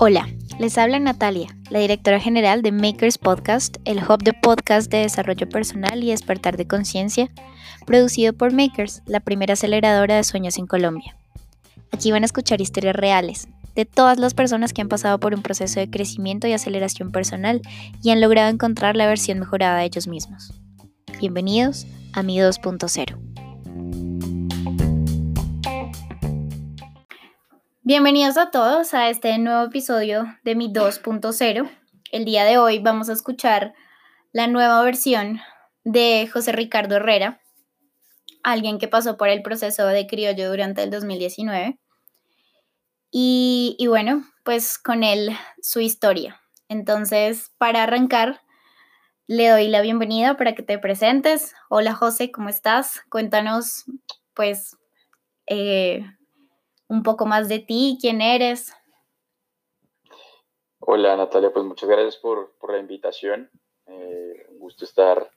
Hola, les habla Natalia, la directora general de Makers Podcast, el hub de podcast de desarrollo personal y despertar de conciencia, producido por Makers, la primera aceleradora de sueños en Colombia. Aquí van a escuchar historias reales de todas las personas que han pasado por un proceso de crecimiento y aceleración personal y han logrado encontrar la versión mejorada de ellos mismos. Bienvenidos a Mi 2.0. Bienvenidos a todos a este nuevo episodio de Mi 2.0. El día de hoy vamos a escuchar la nueva versión de José Ricardo Herrera, alguien que pasó por el proceso de criollo durante el 2019. Y, y bueno, pues con él su historia. Entonces, para arrancar, le doy la bienvenida para que te presentes. Hola José, ¿cómo estás? Cuéntanos, pues, eh, un poco más de ti, quién eres. Hola Natalia, pues muchas gracias por, la invitación. Eh, un gusto estar,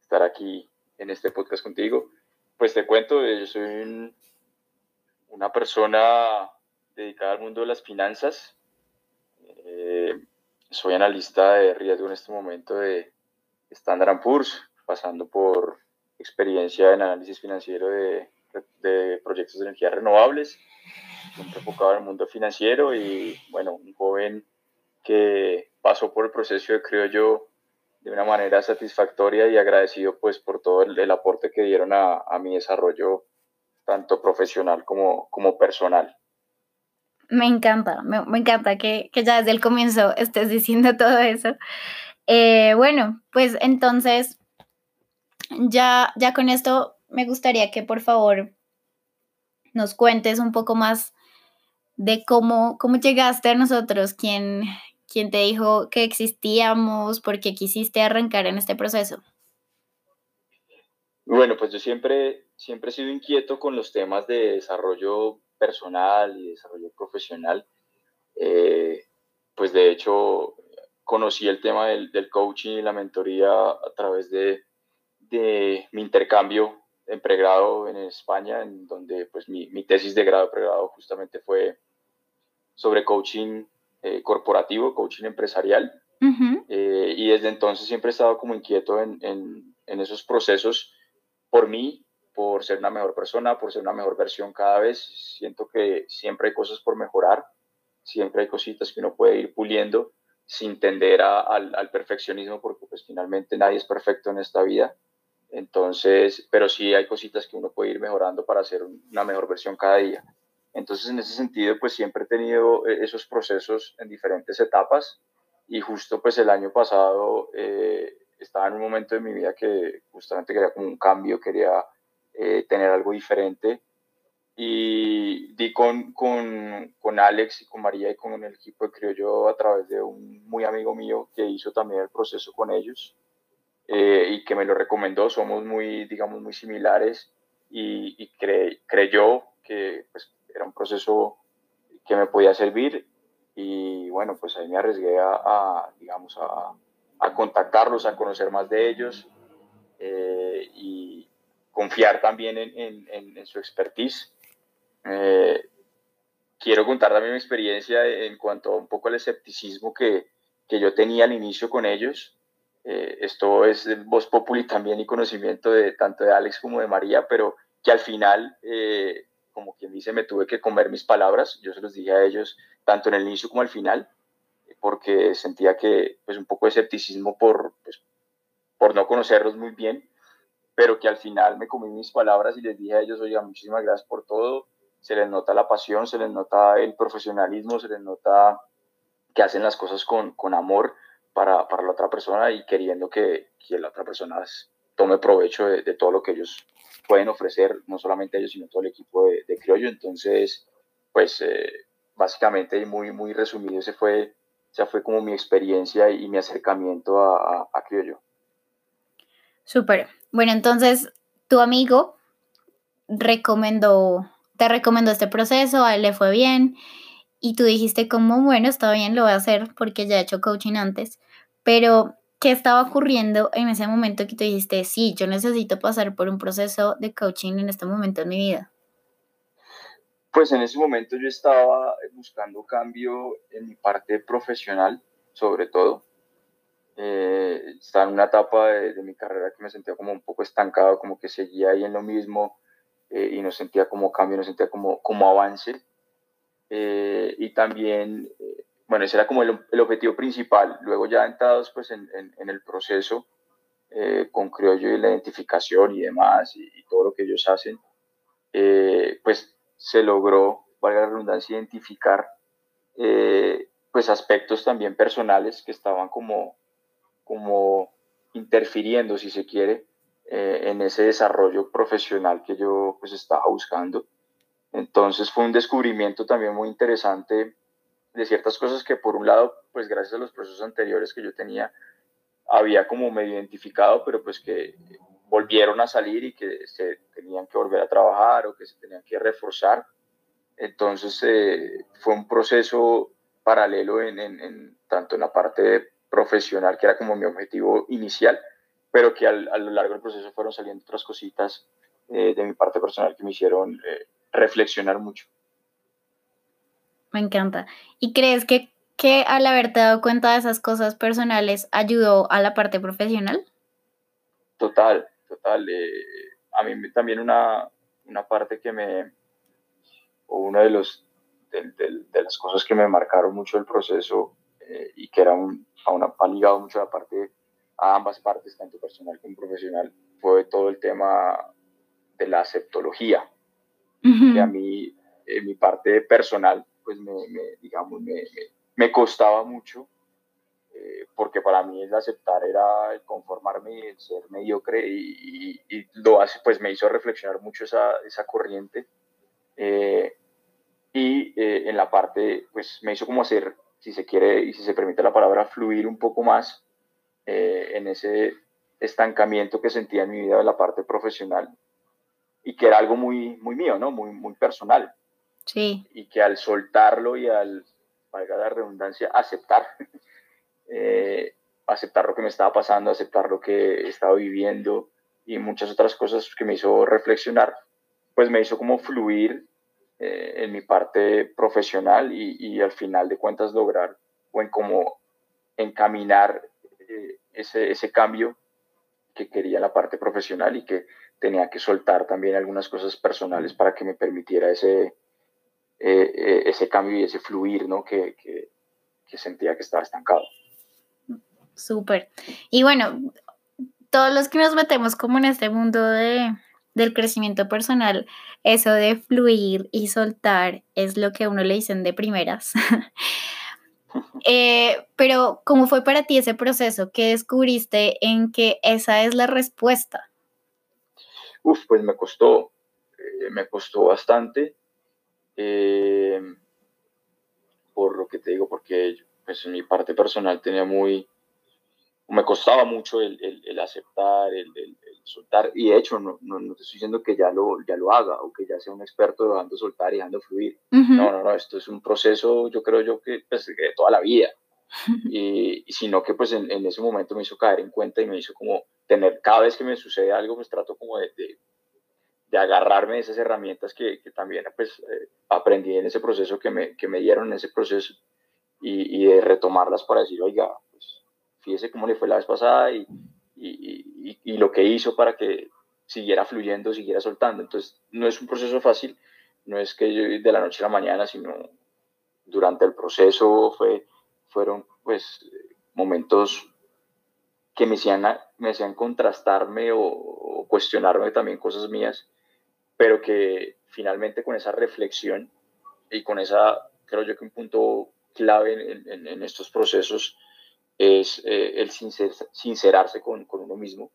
estar aquí en este podcast contigo. Pues te cuento, eh, yo soy una persona dedicada al mundo de las finanzas. Eh, soy analista de riesgo en este momento de Standard Poor's, pasando por experiencia en análisis financiero de de proyectos de energías renovables, siempre enfocado en el mundo financiero y bueno, un joven que pasó por el proceso creo yo de una manera satisfactoria y agradecido pues por todo el, aporte que dieron a, a, mi desarrollo tanto profesional como, como personal. Me encanta, me, me encanta que, que, ya desde el comienzo estés diciendo todo eso. Eh, bueno, pues entonces ya, ya con esto me gustaría que por favor nos cuentes un poco más de cómo, cómo llegaste a nosotros, quién, quién te dijo que existíamos, por qué quisiste arrancar en este proceso. Bueno, pues yo siempre, siempre he sido inquieto con los temas de desarrollo personal y desarrollo profesional. Eh, pues de hecho conocí el tema del, del, coaching y la mentoría a través de, de mi intercambio en pregrado en España, en donde pues mi, mi tesis de grado pregrado justamente fue sobre coaching eh, corporativo, coaching empresarial. Eh, y desde entonces siempre he estado como inquieto en, en, en, esos procesos por mí, por ser una mejor persona, por ser una mejor versión cada vez. Siento que siempre hay cosas por mejorar, siempre hay cositas que uno puede ir puliendo sin tender a, al, al perfeccionismo, porque pues finalmente nadie es perfecto en esta vida. Entonces, pero sí hay cositas que uno puede ir mejorando para hacer una mejor versión cada día. Entonces, en ese sentido, pues siempre he tenido eh, esos procesos en diferentes etapas. Y justo pues el año pasado eh, estaba en un momento de mi vida que justamente quería como un cambio, quería eh, tener algo diferente. Y di con, con, con, Alex y con María y con el equipo de Criollo a través de un muy amigo mío que hizo también el proceso con ellos eh, y que me lo recomendó. Somos muy, digamos, muy similares y, y creyó que pues, era un proceso que me podía servir y bueno, pues ahí me arriesgué a, digamos, a, a, contactarlos, a conocer más de ellos eh, y confiar también en, en, en su expertise. Eh, quiero contar también mi experiencia en cuanto a un poco el escepticismo que, que yo tenía al inicio con ellos. Eh, esto es voz populi también y conocimiento de tanto de Alex como de María, pero que al final, eh, como quien dice, me tuve que comer mis palabras. Yo se los dije a ellos tanto en el inicio como al final, porque sentía que pues un poco de escepticismo por, pues, por no conocerlos muy bien, pero que al final me comí mis palabras y les dije a ellos, oiga, muchísimas gracias por todo, se les nota la pasión, se les nota el profesionalismo, se les nota que hacen las cosas con, con amor para, para la otra persona y queriendo que, que la otra persona tome provecho de, de, todo lo que ellos pueden ofrecer, no solamente ellos, sino todo el equipo de, de Criollo. Entonces, pues eh, básicamente y muy, muy resumido, ese fue, esa fue como mi experiencia y mi acercamiento a, a, a Criollo. Súper. Bueno, entonces tu amigo recomendó, te recomendó este proceso, a él le fue bien y tú dijiste como, bueno, está bien, lo voy a hacer porque ya he hecho coaching antes, pero ¿qué estaba ocurriendo en ese momento que tú dijiste, sí, yo necesito pasar por un proceso de coaching en este momento en mi vida? Pues en ese momento yo estaba buscando cambio en mi parte profesional, sobre todo. Eh, estaba en una etapa de, mi carrera que me sentía como un poco estancado, como que seguía ahí en lo mismo eh, y no sentía como cambio, no sentía como, como avance. Eh, y también, bueno, ese era como el, objetivo principal. Luego ya entrados pues en, el proceso con Criollo y la identificación y demás y, todo lo que ellos hacen, pues se logró, valga la redundancia, identificar pues aspectos también personales que estaban como como interfiriendo, si se quiere, eh, en ese desarrollo profesional que yo pues estaba buscando. Entonces fue un descubrimiento también muy interesante de ciertas cosas que por un lado, pues gracias a los procesos anteriores que yo tenía, había como medio identificado, pero pues que volvieron a salir y que se tenían que volver a trabajar o que se tenían que reforzar. Entonces eh, fue un proceso paralelo en, tanto en la parte profesional, que era como mi objetivo inicial, pero que a lo largo del proceso fueron saliendo otras cositas eh, de mi parte personal que me hicieron eh, reflexionar mucho. Me encanta. ¿Y crees que, que al haberte dado cuenta de esas cosas personales ayudó a la parte profesional? Total, total. Eh, a mí también una, una parte que me, o una de, los, de, de, las cosas que me marcaron mucho el proceso y que era un, a una, ha ligado mucho a la parte, a ambas partes, tanto personal como profesional, fue todo el tema de la aceptología, que a mí, en mi parte personal, pues me, digamos, me, me, costaba mucho, eh, porque para mí el aceptar era el conformarme, el ser mediocre, y, y, lo hace, pues me hizo reflexionar mucho esa, esa corriente. Eh, y eh, en la parte, pues me hizo como hacer si se quiere y si se permite la palabra, fluir un poco más eh, en ese estancamiento que sentía en mi vida de la parte profesional y que era algo muy, muy mío, ¿no? Muy, muy personal. Y que al soltarlo y al, valga la redundancia, aceptar, eh, aceptar lo que me estaba pasando, aceptar lo que estaba viviendo y muchas otras cosas que me hizo reflexionar, pues me hizo como fluir eh, en mi parte profesional y, al final de cuentas lograr o en cómo encaminar eh, ese, ese cambio que quería la parte profesional y que tenía que soltar también algunas cosas personales para que me permitiera ese, eh, ese cambio y ese fluir ¿no? que, que, que sentía que estaba estancado. Súper. Y bueno, todos los que nos metemos como en este mundo de, del crecimiento personal, eso de fluir y soltar es lo que a uno le dicen de primeras. Eh, pero, ¿cómo fue para ti ese proceso? ¿Qué descubriste en que esa es la respuesta? Uf, pues me costó, eh, me costó bastante. Eh, por lo que te digo, porque pues en mi parte personal tenía muy, me costaba mucho el, el, aceptar, el, el, soltar, y de hecho no, no, no, te estoy diciendo que ya lo, ya lo haga o que ya sea un experto dejando soltar y dejando fluir. No, no, no, esto es un proceso, yo creo yo que pues, de toda la vida. Y, sino que pues en, en, ese momento me hizo caer en cuenta y me hizo como tener, cada vez que me sucede algo, pues trato como de, de, de agarrarme de esas herramientas que, también pues eh, aprendí en ese proceso que me, que me dieron en ese proceso y, y de retomarlas para decir, oiga, fíjese cómo le fue la vez pasada y, y, y, lo que hizo para que siguiera fluyendo, siguiera soltando. Entonces, no es un proceso fácil, no es que yo de la noche a la mañana, sino durante el proceso fue, fueron pues momentos que me hacían, me hacían contrastarme o, cuestionarme también cosas mías, pero que finalmente con esa reflexión y con esa, creo yo que un punto clave en, en, en estos procesos es eh, el sincerarse con, con, uno mismo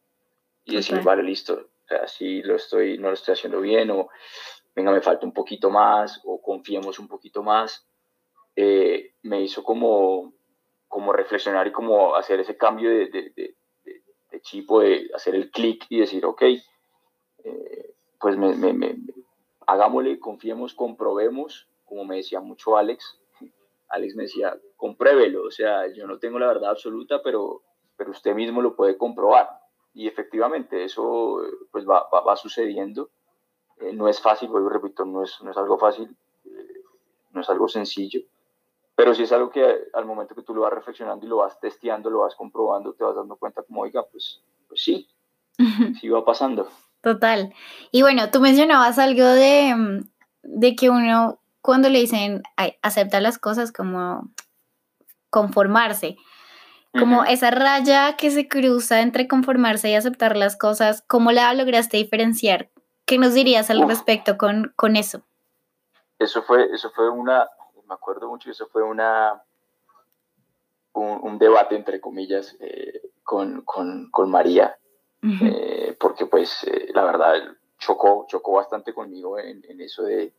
y decir, vale, listo, así lo estoy, no lo estoy haciendo bien, o venga, me falta un poquito más, o confiemos un poquito más, eh, me hizo como, como reflexionar y como hacer ese cambio de, de, de, de chip de hacer el clic y decir, ok, eh, pues me, me, me, hagámosle, confiemos, comprobemos, como me decía mucho Alex, Alex me decía, compruébelo, o sea, yo no tengo la verdad absoluta, pero, pero usted mismo lo puede comprobar. Y efectivamente, eso pues va, va, sucediendo. Eh, no es fácil, vuelvo repito, no es, no es algo fácil, no es algo sencillo, pero sí es algo que al momento que tú lo vas reflexionando y lo vas testeando, lo vas comprobando, te vas dando cuenta como, oiga, pues, pues sí, sí va pasando. Total. Y bueno, tú mencionabas algo de, de que uno cuando le dicen acepta las cosas como conformarse, como esa raya que se cruza entre conformarse y aceptar las cosas, ¿cómo la lograste diferenciar? ¿Qué nos dirías al respecto con, con eso? Eso fue, eso fue una, me acuerdo mucho, eso fue una, un, debate, entre comillas, eh, con, con, con, María, eh, porque pues eh, la verdad chocó, chocó bastante conmigo en, en eso de,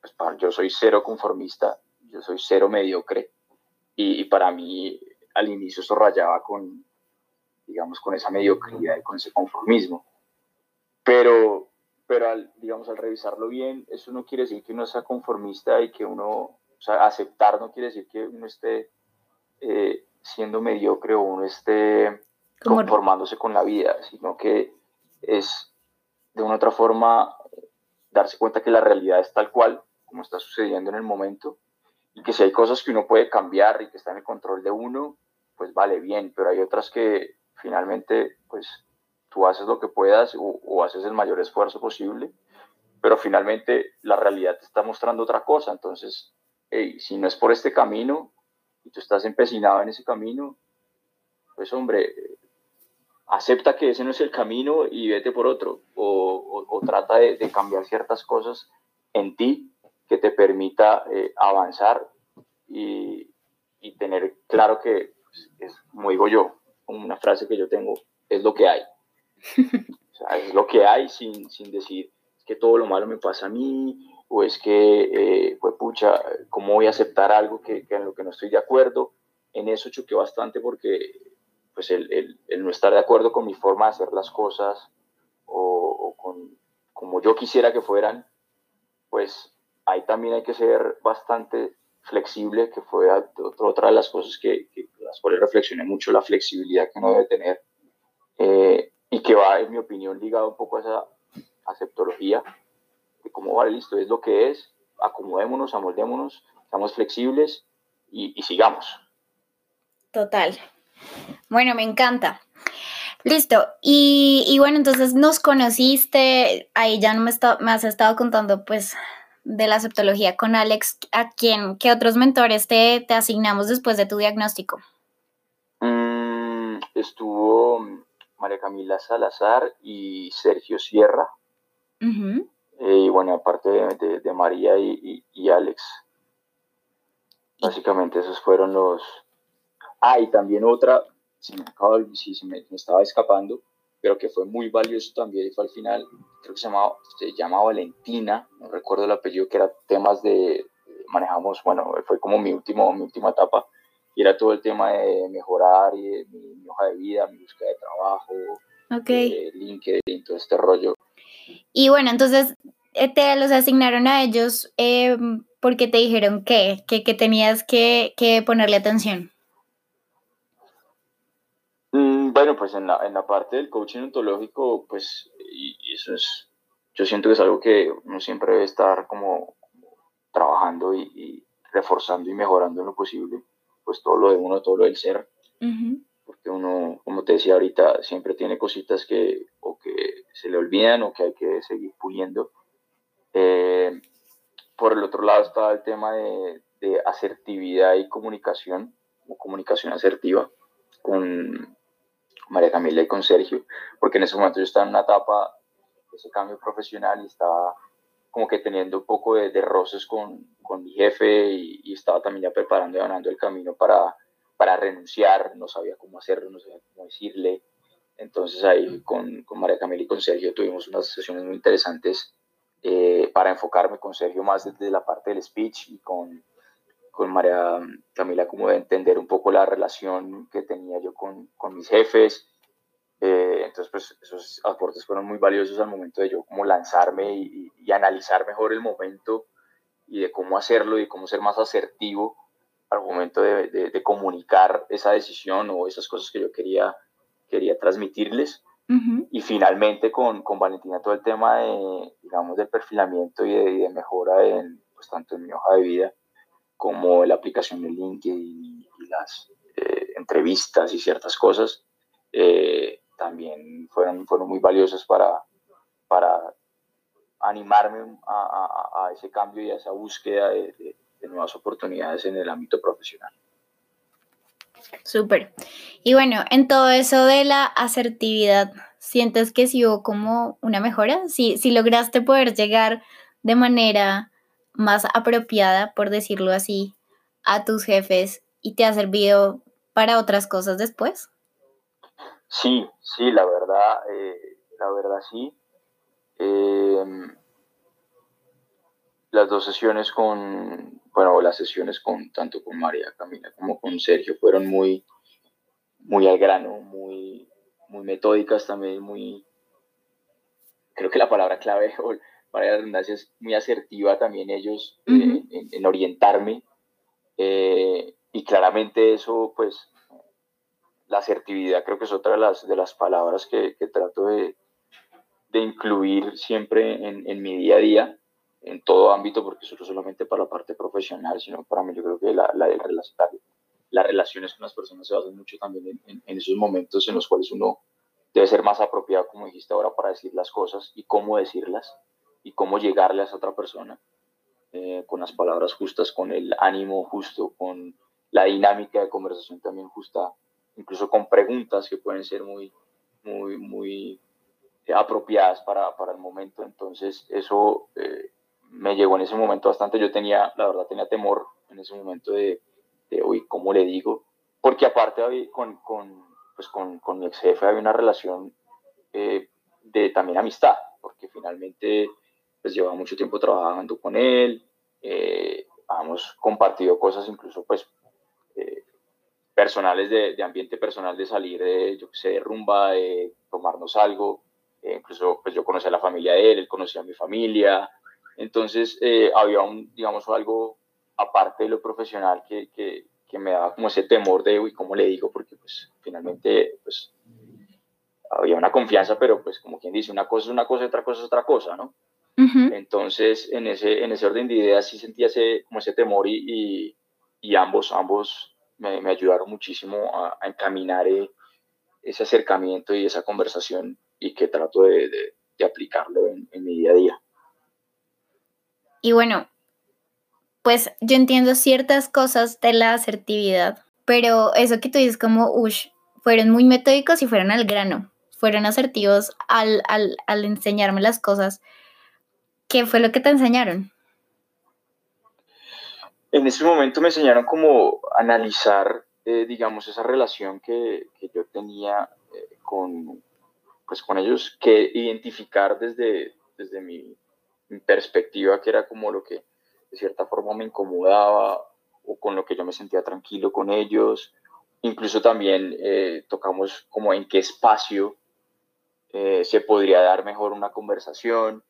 pues yo soy cero conformista, yo soy cero mediocre, y, y, para mí al inicio eso rayaba con, digamos, con esa mediocridad y con ese conformismo. Pero, pero al, digamos, al revisarlo bien, eso no quiere decir que uno sea conformista y que uno o sea, aceptar no quiere decir que uno esté eh, siendo mediocre o uno esté conformándose con la vida, sino que es de una otra forma darse cuenta que la realidad es tal cual como está sucediendo en el momento y que si hay cosas que uno puede cambiar y que están en el control de uno, pues vale bien, pero hay otras que finalmente pues tú haces lo que puedas o, o haces el mayor esfuerzo posible, pero finalmente la realidad te está mostrando otra cosa, entonces si no es por este camino y tú estás empecinado en ese camino, pues hombre, acepta que ese no es el camino y vete por otro, o, trata de, cambiar ciertas cosas en ti que te permita eh, avanzar y, tener claro que, pues, es, como digo yo, una frase que yo tengo, es lo que hay. O sea, es lo que hay sin, sin decir que todo lo malo me pasa a mí o es que, pues pucha, ¿cómo voy a aceptar algo que, en lo que no estoy de acuerdo? En eso choqué bastante porque pues el, el, no estar de acuerdo con mi forma de hacer las cosas o, con como yo quisiera que fueran, pues ahí también hay que ser bastante flexible, que fue otra de las cosas que, que, las cuales reflexioné mucho, la flexibilidad que uno debe tener, eh, y que va, en mi opinión, ligado un poco a esa aceptología, como vale, listo, es lo que es, acomodémonos, amoldémonos, estamos flexibles y, sigamos. Total. Bueno, me encanta. Listo. Y, bueno, entonces nos conociste, ahí ya no me, me, has estado contando pues de la aceptología con Alex. ¿A quién, qué otros mentores te, te asignamos después de tu diagnóstico? Mm, estuvo María Camila Salazar y Sergio Sierra. Eh, y bueno, aparte de, María y, Alex. Básicamente esos fueron los... Ah, y también otra, si me, me, estaba escapando, pero que fue muy valioso también y fue al final, creo que se llamaba, se llama Valentina, no recuerdo el apellido, que era temas de, manejamos, bueno, fue como mi, último, mi última etapa, y era todo el tema de mejorar y mi, hoja de vida, mi búsqueda de trabajo, okay. Eh, LinkedIn, todo este rollo. Y bueno, entonces eh, te los asignaron a ellos eh, porque te dijeron que, que, tenías que, que, ponerle atención. Mm, bueno, pues en la, en la parte del coaching ontológico, pues y, eso es, yo siento que es algo que uno siempre debe estar como trabajando y, reforzando y mejorando en lo posible, pues todo lo de uno, todo lo del ser, porque uno, como te decía ahorita, siempre tiene cositas que o que se le olvidan o que hay que seguir puliendo. Eh, por el otro lado estaba el tema de, asertividad y comunicación, o comunicación asertiva, con María Camila y con Sergio, porque en ese momento yo estaba en una etapa de ese cambio profesional y estaba como que teniendo un poco de, roces con, con, mi jefe y, estaba también ya preparando y ganando el camino para, para renunciar, no sabía cómo hacerlo, no sabía cómo decirle. Entonces ahí con, con María Camila y con Sergio tuvimos unas sesiones muy interesantes eh, para enfocarme con Sergio más desde la parte del speech y con, con María Camila como de entender un poco la relación que tenía yo con, con mis jefes. Eh, entonces, pues esos aportes fueron muy valiosos al momento de yo como lanzarme y, y, analizar mejor el momento y de cómo hacerlo y cómo ser más asertivo al momento de, de, de comunicar esa decisión o esas cosas que yo quería, quería transmitirles. Y finalmente con, con, Valentina todo el tema de, digamos, del perfilamiento y de, mejora en, pues, tanto en mi hoja de vida como la aplicación de LinkedIn y las eh, entrevistas y ciertas cosas, eh, también fueron, fueron muy valiosas para, para animarme a, ese cambio y a esa búsqueda de, nuevas oportunidades en el ámbito profesional. Súper. Y bueno, en todo eso de la asertividad, ¿sientes que sí hubo como una mejora? Si, si lograste poder llegar de manera más apropiada, por decirlo así, a tus jefes y te ha servido para otras cosas después? Sí, sí, la verdad, eh, la verdad sí. Em, las dos sesiones con, bueno, las sesiones con tanto con María Camila como con Sergio fueron muy, muy al grano, muy, muy metódicas también, muy, creo que la palabra clave, para la redundancia, es muy asertiva también ellos eh, en, orientarme. Eh, y claramente eso, pues, la asertividad creo que es otra de las, de las palabras que, que trato de, de, incluir siempre en, en, mi día a día, en todo ámbito, porque eso no solamente para la parte profesional, sino para mí yo creo que la, la, las relaciones con las personas se basan mucho también en, en, esos momentos en los cuales uno debe ser más apropiado, como dijiste ahora, para decir las cosas y cómo decirlas y cómo llegarle a esa otra persona eh, con las palabras justas, con el ánimo justo, con la dinámica de conversación también justa incluso con preguntas que pueden ser muy, muy, muy apropiadas para, para el momento. Entonces, eso eh, me llegó en ese momento bastante. Yo tenía, la verdad, tenía temor en ese momento de, de uy, ¿cómo le digo? Porque aparte con, con, pues con, con mi ex jefe había una relación eh, de también amistad, porque finalmente pues llevaba mucho tiempo trabajando con él, eh, hemos compartido cosas incluso pues personales de, de, ambiente personal, de salir de, yo qué sé, de rumba, de tomarnos algo. Eh, incluso pues yo conocí a la familia de él, él conocía a mi familia. Entonces eh, había un, digamos, algo aparte de lo profesional que, que, que, me daba como ese temor de, uy, ¿cómo le digo? Porque pues finalmente, pues había una confianza, pero pues como quien dice, una cosa es una cosa otra cosa es otra cosa, ¿no? Entonces, en ese, en ese orden de ideas sí sentía ese, como ese temor y, y, y ambos, ambos me, me ayudaron muchísimo a, encaminar eh, ese acercamiento y esa conversación y que trato de, de, aplicarlo en, en, mi día a día. Y bueno, pues yo entiendo ciertas cosas de la asertividad, pero eso que tú dices como, ush, fueron muy metódicos y fueron al grano, fueron asertivos al, al, al enseñarme las cosas. ¿Qué fue lo que te enseñaron? en ese momento me enseñaron cómo analizar, eh, digamos, esa relación que, que yo tenía eh, con, pues, con ellos, que identificar desde, desde mi, perspectiva, que era como lo que de cierta forma me incomodaba o con lo que yo me sentía tranquilo con ellos. Incluso también eh, tocamos como en qué espacio se podría dar mejor una conversación,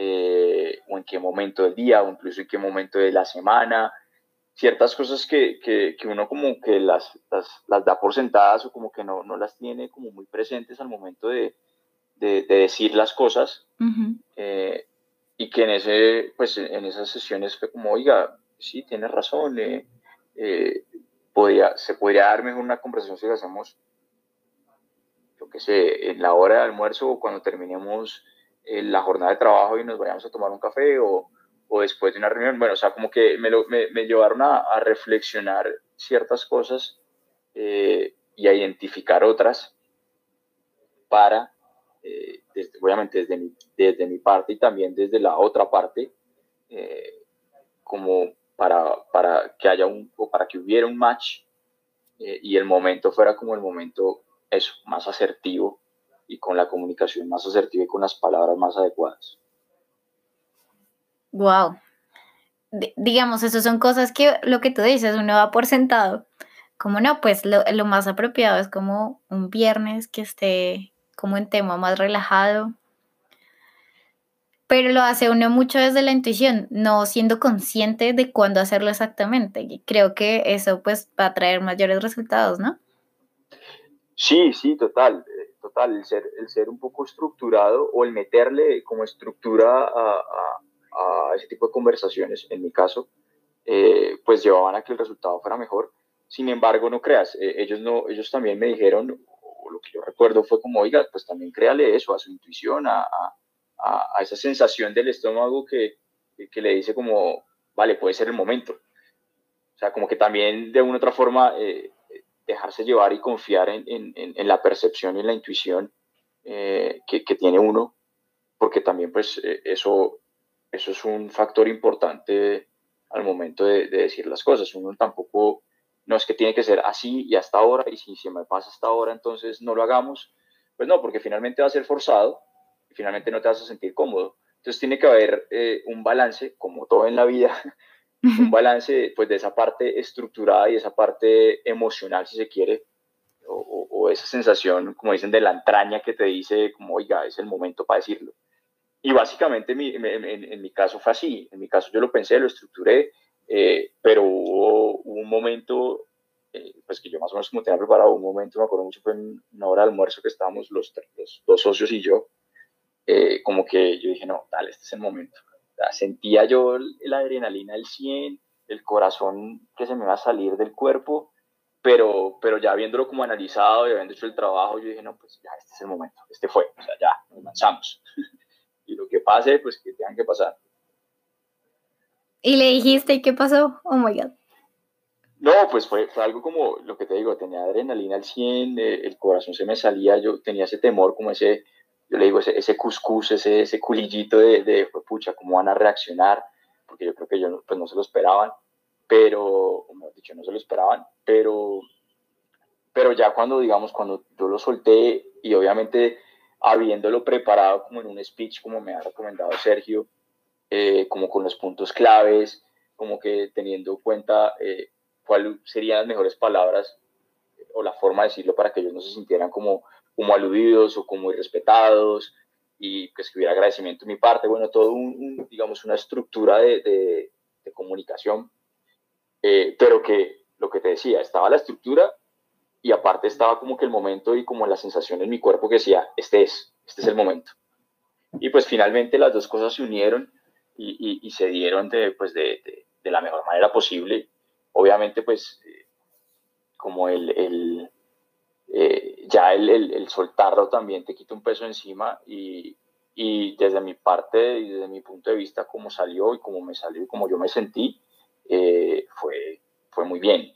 eh, o en qué momento del día, o incluso en qué momento de la semana, ciertas cosas que, que, que uno como que las, las, las, da por sentadas o como que no, no, las tiene como muy presentes al momento de, de, decir las cosas. Eh, y que en, ese, pues, en esas sesiones fue como, oiga, sí, tienes razón, eh, podría, se podría dar mejor una conversación si lo hacemos, yo qué sé, en la hora de almuerzo o cuando terminemos la jornada de trabajo y nos vayamos a tomar un café o, o después de una reunión. Bueno, o sea, como que me, me, me llevaron a, a, reflexionar ciertas cosas eh, y a identificar otras para, eh, obviamente desde mi, desde mi parte y también desde la otra parte, eh, como para, para que haya un, o para que hubiera un match y el momento fuera como el momento, eso, más asertivo y con la comunicación más asertiva y con las palabras más adecuadas. Wow. digamos, eso son cosas que lo que tú dices, uno va por sentado. Como no, pues lo, lo, más apropiado es como un viernes que esté como en tema más relajado. Pero lo hace uno mucho desde la intuición, no siendo consciente de cuándo hacerlo exactamente. Y creo que eso pues va a traer mayores resultados, ¿no? Sí, sí, total total, el ser, el ser un poco estructurado o el meterle como estructura a, a, ese tipo de conversaciones, en mi caso, eh, pues llevaban a que el resultado fuera mejor. Sin embargo, no creas, eh, ellos, no, ellos también me dijeron, o lo que yo recuerdo fue como, oiga, pues también créale eso, a su intuición, a, a, a esa sensación del estómago que, que, le dice como, vale, puede ser el momento. O sea, como que también de una u otra forma eh, dejarse llevar y confiar en, en, la percepción y en la intuición eh, que, que, tiene uno, porque también pues eso, eso es un factor importante al momento de, decir las cosas. Uno tampoco, no es que tiene que ser así y hasta ahora, y si se me pasa hasta ahora, entonces no lo hagamos. Pues no, porque finalmente va a ser forzado y finalmente no te vas a sentir cómodo. Entonces tiene que haber eh, un balance, como todo en la vida, un balance pues de esa parte estructurada y esa parte emocional, si se quiere, o, o, esa sensación, como dicen, de la entraña que te dice, como, oiga, es el momento para decirlo. Y básicamente en, mi caso fue así. En mi caso yo lo pensé, lo estructuré, eh, pero hubo, un momento, eh, pues que yo más o menos como tenía preparado, un momento, me acuerdo mucho, fue en una hora de almuerzo que estábamos los, los dos socios y yo, eh, como que yo dije, no, dale, este es el momento. Sentía yo la adrenalina del 100, el corazón que se me iba a salir del cuerpo, pero, pero ya viéndolo como analizado y habiendo hecho el trabajo, yo dije, no, pues ya, este es el momento, este fue, o sea, ya, nos lanzamos. y lo que pase, pues que tengan que pasar. ¿Y le dijiste qué pasó? Oh my God. No, pues fue, fue algo como lo que te digo, tenía adrenalina al 100, eh, el corazón se me salía, yo tenía ese temor, como ese, yo le digo, ese, ese cuscús, ese, culillito de, de, pucha, cómo van a reaccionar, porque yo creo que ellos pues no se lo esperaban, pero, he dicho, no se lo esperaban, pero, pero ya cuando, digamos, cuando yo lo solté y obviamente habiéndolo preparado como en un speech, como me ha recomendado Sergio, eh, como con los puntos claves, como que teniendo en cuenta eh, cuáles serían las mejores palabras o la forma de decirlo para que ellos no se sintieran como, como aludidos o como irrespetados y pues que hubiera agradecimiento de mi parte, bueno, todo un, digamos, una estructura de, de, comunicación, eh, pero que lo que te decía, estaba la estructura y aparte estaba como que el momento y como la sensación en mi cuerpo que decía, este es, este es el momento. Y pues finalmente las dos cosas se unieron y, y, se dieron de, pues de, de, la mejor manera posible. Obviamente pues eh, como el, el eh, ya el, el, el, soltarlo también te quita un peso encima y, y desde mi parte y desde mi punto de vista como salió y como me salió y como yo me sentí, eh, fue, fue muy bien.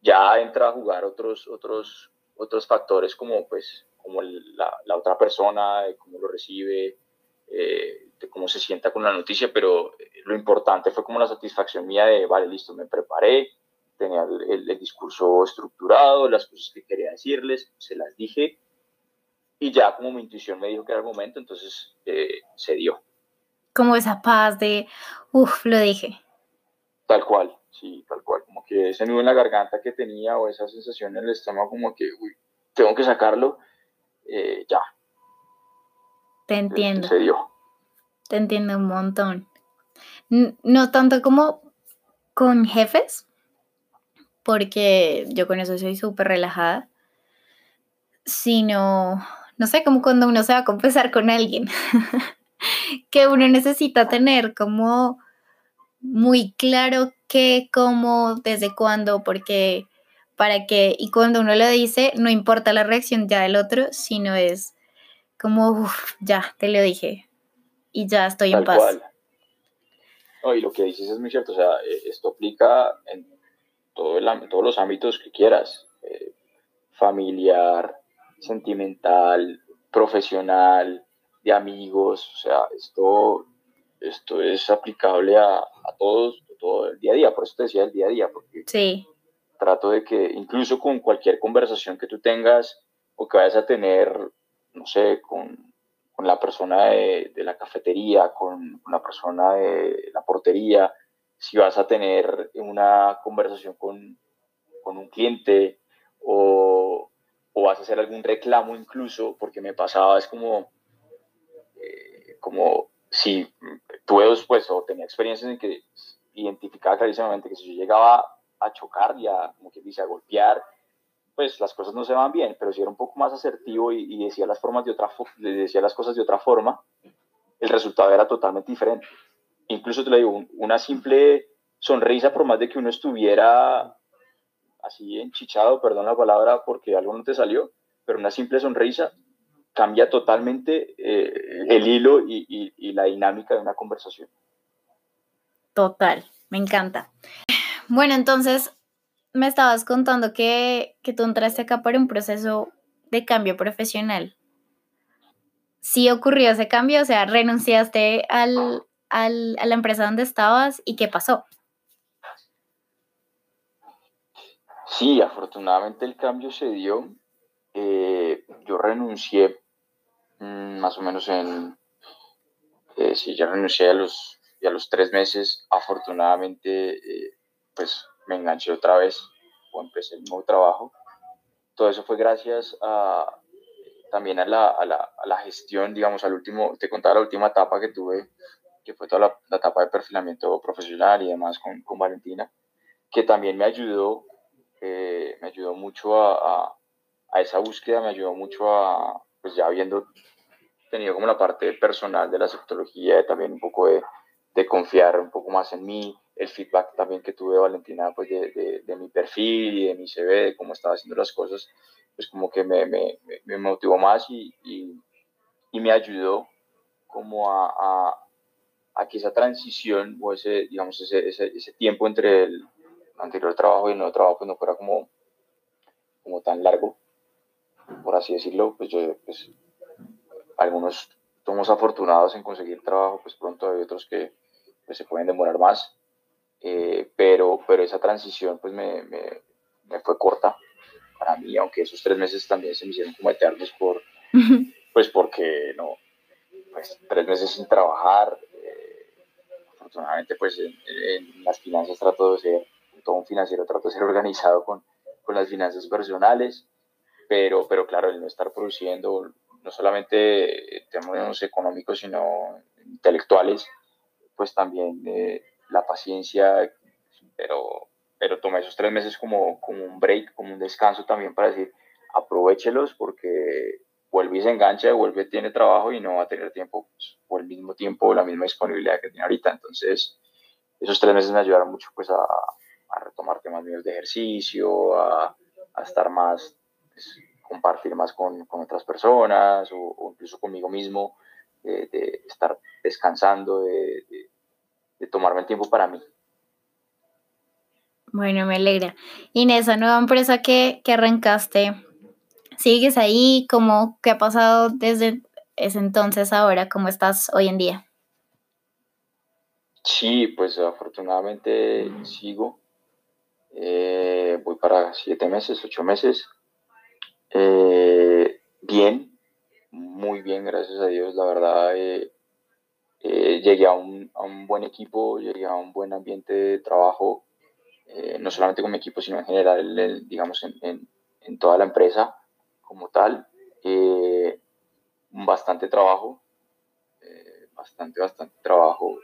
Ya entra a jugar otros, otros, otros factores como, pues, como la, la otra persona, cómo lo recibe, eh, cómo se sienta con la noticia, pero lo importante fue como la satisfacción mía de, vale, listo, me preparé, tenía el, el, discurso estructurado, las cosas que quería decirles, se las dije, y ya como mi intuición me dijo que era el momento, entonces eh, se dio. Como esa paz de, uff, lo dije. Tal cual, sí, tal cual, como que ese nudo en la garganta que tenía o esa sensación en el estómago como que, uy, tengo que sacarlo, eh, ya. Te entiendo. Se dio. Te entiendo un montón. No tanto como con jefes, porque yo con eso soy súper relajada, sino, no sé, como cuando uno se va a confesar con alguien, que uno necesita tener como muy claro qué, cómo, desde cuándo, porque, para qué, y cuando uno lo dice, no importa la reacción ya del otro, sino es como, uff, ya, te lo dije, y ya estoy en paz. y lo que dices es muy cierto, o sea, e, esto aplica en, todo el, todos los ámbitos que quieras, eh, familiar, sentimental, profesional, de amigos, o sea, esto esto es aplicable a, a todos, todo el día a día, por eso te decía el día a día, porque sí. trato de que incluso con cualquier conversación que tú tengas o que vayas a tener, no sé, con, con la persona de, de, la cafetería, con, con la persona de la portería, si vas a tener una conversación con, con un cliente o, o, vas a hacer algún reclamo incluso, porque me pasaba, es como, eh, como si tuve después o tenía experiencias en que identificaba clarísimamente que si yo llegaba a chocar y a, como quien dice, a golpear, pues las cosas no se van bien, pero si era un poco más asertivo y, decía, las formas de otra, decía las cosas de otra forma, el resultado era totalmente diferente. Incluso te le digo, una simple sonrisa, por más de que uno estuviera así enchichado, perdón la palabra, porque algo no te salió, pero una simple sonrisa cambia totalmente eh, el hilo y, la dinámica de una conversación. Total, me encanta. Bueno, entonces me estabas contando que, que tú entraste acá por un proceso de cambio profesional. ¿Sí ocurrió ese cambio? O sea, renunciaste al, a la empresa donde estabas y qué pasó? Sí, afortunadamente el cambio se dio. Eh, yo renuncié mm, más o menos en, eh, sí, ya renuncié a los, a los tres meses. Afortunadamente, eh, pues me enganché otra vez o empecé el nuevo trabajo. Todo eso fue gracias a, también a la, a, la, a la, gestión, digamos, al último, te contaba la última etapa que tuve, que fue toda la, etapa de perfilamiento profesional y demás con, con Valentina, que también me ayudó eh, me ayudó mucho a, a, esa búsqueda, me ayudó mucho a, pues ya habiendo tenido como la parte personal de la sexología, también un poco de, de, confiar un poco más en mí, el feedback también que tuve de Valentina, pues de, de, mi perfil y de mi CV, de cómo estaba haciendo las cosas, pues como que me, me, me motivó más y, y, y, me ayudó como a, a, a, que esa transición o ese, digamos, ese, ese, ese tiempo entre el, anterior trabajo y el nuevo trabajo pues no fuera como, como tan largo, por así decirlo, pues yo, pues, algunos somos afortunados en conseguir trabajo, pues pronto hay otros que pues, se pueden demorar más, eh, pero, pero esa transición pues me, me, me, fue corta para mí, aunque esos tres meses también se me hicieron como eternos por, pues porque no, pues tres meses sin trabajar, afortunadamente pues en, en, las finanzas trato de ser todo un financiero trata de ser organizado con, con las finanzas personales, pero, pero claro, el no estar produciendo no solamente en términos económicos, sino intelectuales, pues también eh, la paciencia, pero, pero tomé esos tres meses como, como un break, como un descanso también para decir, aprovechelos porque vuelve y se engancha, vuelve, tiene trabajo y no va a tener tiempo, pues, o el mismo tiempo, la misma disponibilidad que tiene ahorita. Entonces, esos tres meses me ayudaron mucho pues a, a retomar temas míos de ejercicio, a, a estar más, pues, compartir más con, con, otras personas o, incluso conmigo mismo, de, estar descansando, de, de, tomarme el tiempo para mí. Bueno, me alegra. Esa nueva empresa que, que arrancaste, ¿sigues ahí? ¿Cómo, ¿Qué ha pasado desde ese entonces ahora? ¿Cómo estás hoy en día? Sí, pues afortunadamente sigo. Eh, voy para siete meses, ocho meses. Eh, bien, muy bien, gracias a Dios, la verdad. Eh, llegué a un, a un, buen equipo, llegué a un buen ambiente de trabajo, no solamente con mi equipo, sino en general, digamos, en, en, en, toda la empresa como tal. bastante trabajo, bastante, bastante trabajo.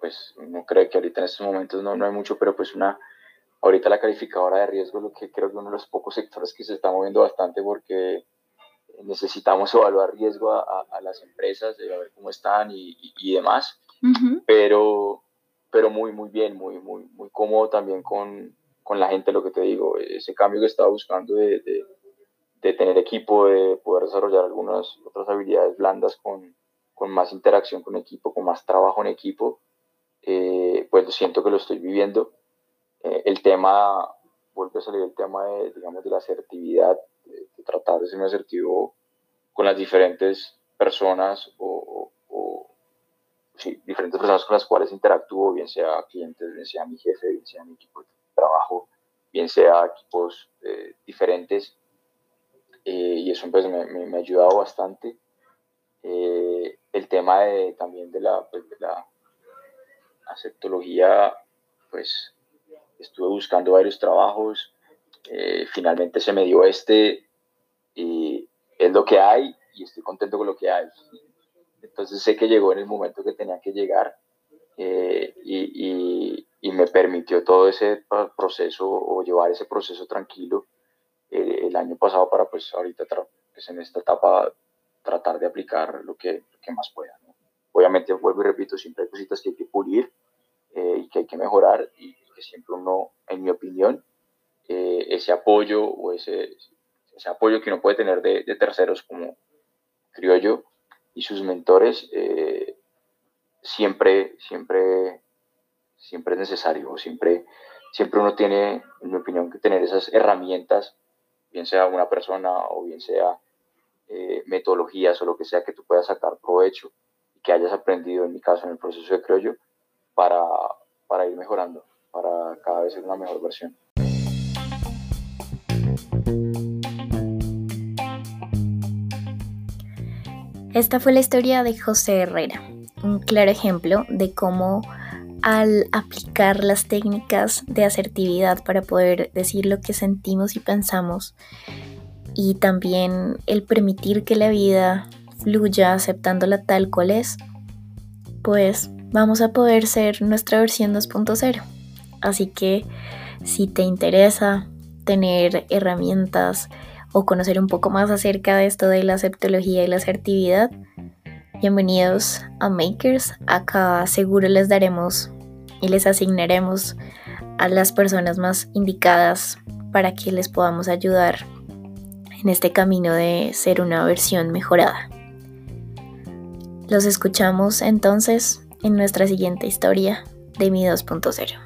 Pues uno cree que ahorita en estos momentos no, no hay mucho, pero pues una ahorita la calificadora de riesgo, lo que creo que uno de los pocos sectores que se está moviendo bastante porque necesitamos evaluar riesgo a, a, las empresas, a ver cómo están y, y, demás, pero, pero muy, muy bien, muy, muy, muy cómodo también con, con, la gente, lo que te digo, ese cambio que estaba buscando de, de, de, tener equipo, de poder desarrollar algunas otras habilidades blandas con, con más interacción con equipo, con más trabajo en equipo, eh, pues siento que lo estoy viviendo eh, el tema, vuelve a salir el tema de, digamos, de la asertividad, de, tratar de ser muy asertivo con las diferentes personas o, diferentes personas con las cuales interactúo, bien sea clientes, bien sea mi jefe, bien sea mi equipo de trabajo, bien sea equipos eh, diferentes. Eh, y eso pues, me, ha ayudado bastante. el tema de, también de la, pues, de la aceptología, pues estuve buscando varios trabajos, eh, finalmente se me dio este y es lo que hay y estoy contento con lo que hay. Entonces sé que llegó en el momento que tenía que llegar eh, y, y, me permitió todo ese proceso o llevar ese proceso tranquilo eh, el año pasado para pues ahorita pues, en esta etapa tratar de aplicar lo que, lo que más pueda. Obviamente vuelvo y repito, siempre hay cositas que hay que pulir, eh, y que hay que mejorar y que siempre uno, en mi opinión, eh, ese apoyo o ese, ese apoyo que uno puede tener de, terceros como criollo y sus mentores, eh, siempre, siempre, siempre es necesario, siempre, siempre uno tiene, en mi opinión, que tener esas herramientas, bien sea una persona o bien sea eh, metodologías o lo que sea que tú puedas sacar provecho y que hayas aprendido, en mi caso, en el proceso de criollo, para, para ir mejorando, para cada vez ser una mejor versión. Esta fue la historia de José Herrera, un claro ejemplo de cómo al aplicar las técnicas de asertividad para poder decir lo que sentimos y pensamos y también el permitir que la vida fluya aceptándola tal cual es, pues vamos a poder ser nuestra versión 2.0. Así que si te interesa tener herramientas o conocer un poco más acerca de esto de la aceptología y la asertividad, bienvenidos a Makers. Acá seguro les daremos y les asignaremos a las personas más indicadas para que les podamos ayudar en este camino de ser una versión mejorada. Los escuchamos entonces en nuestra siguiente historia de mi 2.0.